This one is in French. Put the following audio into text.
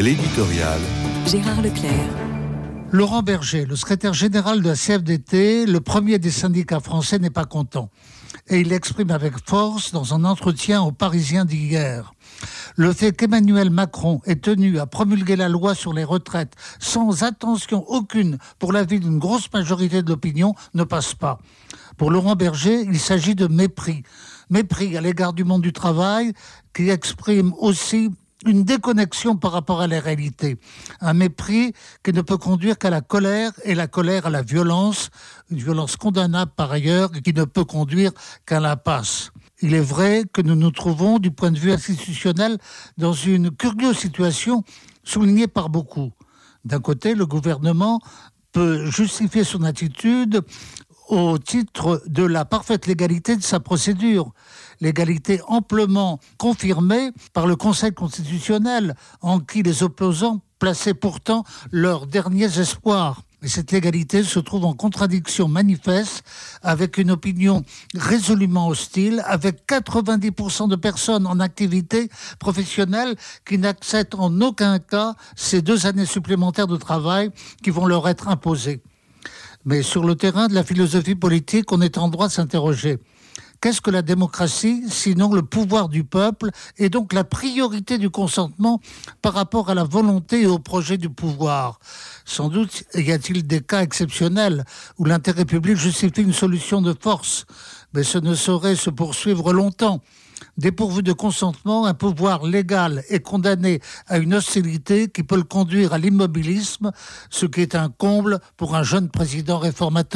L'éditorial. Gérard Leclerc. Laurent Berger, le secrétaire général de la CFDT, le premier des syndicats français, n'est pas content. Et il exprime avec force dans un entretien aux Parisiens d'hier. Le fait qu'Emmanuel Macron ait tenu à promulguer la loi sur les retraites sans attention aucune pour l'avis d'une grosse majorité de l'opinion ne passe pas. Pour Laurent Berger, il s'agit de mépris. Mépris à l'égard du monde du travail qui exprime aussi une déconnexion par rapport à la réalité, un mépris qui ne peut conduire qu'à la colère et la colère à la violence, une violence condamnable par ailleurs et qui ne peut conduire qu'à l'impasse. Il est vrai que nous nous trouvons, du point de vue institutionnel, dans une curieuse situation soulignée par beaucoup. D'un côté, le gouvernement peut justifier son attitude au titre de la parfaite légalité de sa procédure. L'égalité amplement confirmée par le Conseil constitutionnel, en qui les opposants plaçaient pourtant leurs derniers espoirs. Et cette légalité se trouve en contradiction manifeste avec une opinion résolument hostile, avec 90% de personnes en activité professionnelle qui n'acceptent en aucun cas ces deux années supplémentaires de travail qui vont leur être imposées. Mais sur le terrain de la philosophie politique, on est en droit de s'interroger. Qu'est-ce que la démocratie sinon le pouvoir du peuple et donc la priorité du consentement par rapport à la volonté et au projet du pouvoir? Sans doute y a-t-il des cas exceptionnels où l'intérêt public justifie une solution de force, mais ce ne saurait se poursuivre longtemps. Dépourvu de consentement, un pouvoir légal est condamné à une hostilité qui peut le conduire à l'immobilisme, ce qui est un comble pour un jeune président réformateur.